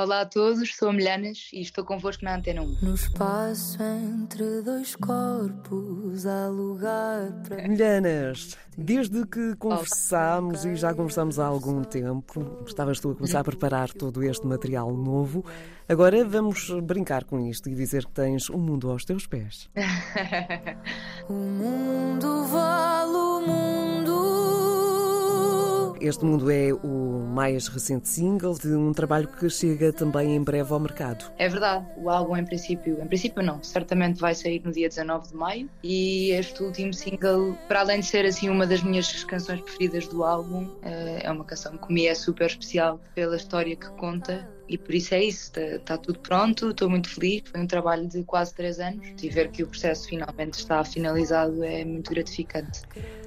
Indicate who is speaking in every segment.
Speaker 1: Olá a todos, sou a Milhanas e estou convosco na Antena 1.
Speaker 2: No espaço entre dois corpos há lugar para.
Speaker 3: Milhanas, desde que conversámos e já conversamos há algum tempo, estavas tu a começar a preparar todo este material novo. Agora vamos brincar com isto e dizer que tens o um mundo aos teus pés.
Speaker 2: o mundo vale
Speaker 3: Este Mundo é o mais recente single de um trabalho que chega também em breve ao mercado.
Speaker 1: É verdade, o álbum em princípio, em princípio não, certamente vai sair no dia 19 de maio e este último single, para além de ser assim uma das minhas canções preferidas do álbum, eh, é uma canção que me é super especial pela história que conta e por isso é isso, está, está tudo pronto, estou muito feliz. Foi um trabalho de quase três anos e ver que o processo finalmente está finalizado é muito gratificante.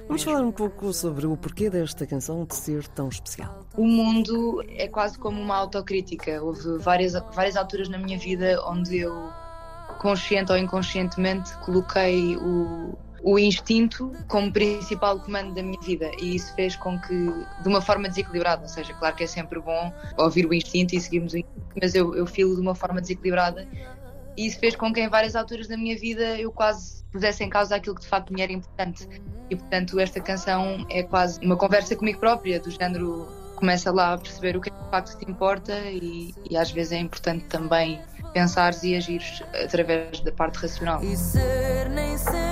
Speaker 3: Vamos falar um pouco sobre o porquê desta canção de ser tão especial.
Speaker 1: O mundo é quase como uma autocrítica. Houve várias, várias alturas na minha vida onde eu, consciente ou inconscientemente, coloquei o, o instinto como principal comando da minha vida e isso fez com que, de uma forma desequilibrada, ou seja, claro que é sempre bom ouvir o instinto e seguirmos o instinto, mas eu, eu filo de uma forma desequilibrada e isso fez com que em várias alturas da minha vida eu quase pusesse em causa aquilo que de facto me era importante e portanto esta canção é quase uma conversa comigo própria, do género começa lá a perceber o que é de facto te importa e, e às vezes é importante também pensares e agires através da parte racional.
Speaker 2: E ser nem sempre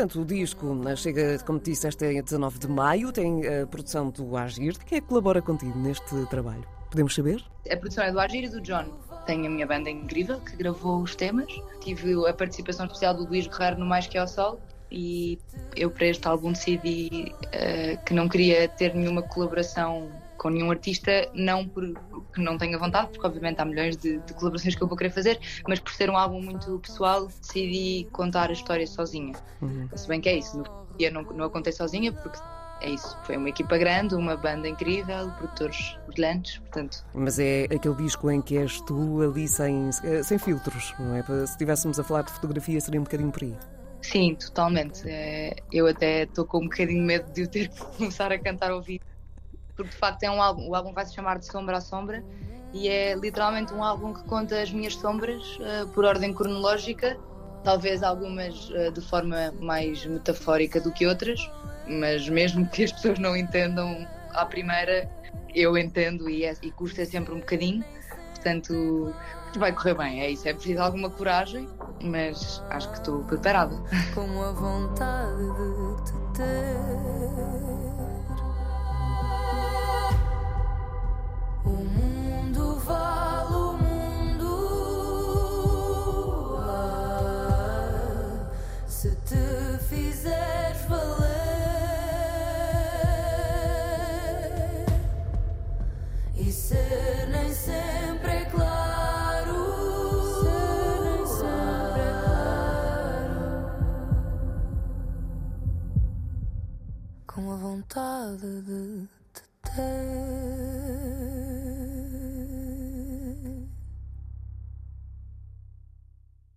Speaker 3: Entretanto, o disco chega, como disse, é 19 de maio, tem a produção do Agir. Quem é que colabora contigo neste trabalho? Podemos saber?
Speaker 1: A produção é do Agir e do John. Tenho a minha banda incrível que gravou os temas. Tive a participação especial do Luís Guerreiro no Mais Que ao Sol e eu para este álbum decidi uh, que não queria ter nenhuma colaboração com nenhum artista, não porque não tenha vontade, porque obviamente há milhões de, de, colaborações que eu vou querer fazer, mas por ser um álbum muito pessoal, decidi contar a história sozinha. Uhum. Se bem que é isso, no dia não, não a contei sozinha, porque é isso, foi uma equipa grande, uma banda incrível, produtores brilhantes, portanto.
Speaker 3: Mas é aquele disco em que és tu ali sem, sem filtros, não é? Se estivéssemos a falar de fotografia, seria um bocadinho por aí.
Speaker 1: Sim, totalmente. É, eu até estou com um bocadinho medo de eu ter que começar a cantar ao vivo porque de facto é um álbum, o álbum vai se chamar de Sombra a Sombra e é literalmente um álbum que conta as minhas sombras uh, por ordem cronológica, talvez algumas uh, de forma mais metafórica do que outras, mas mesmo que as pessoas não entendam à primeira, eu entendo e, é, e custa sempre um bocadinho, portanto vai correr bem, é isso, é preciso alguma coragem, mas acho que estou preparada.
Speaker 2: Com a vontade fizeres valer e ser nem sempre é claro. Ser nem sempre é claro. Com a vontade de te ter.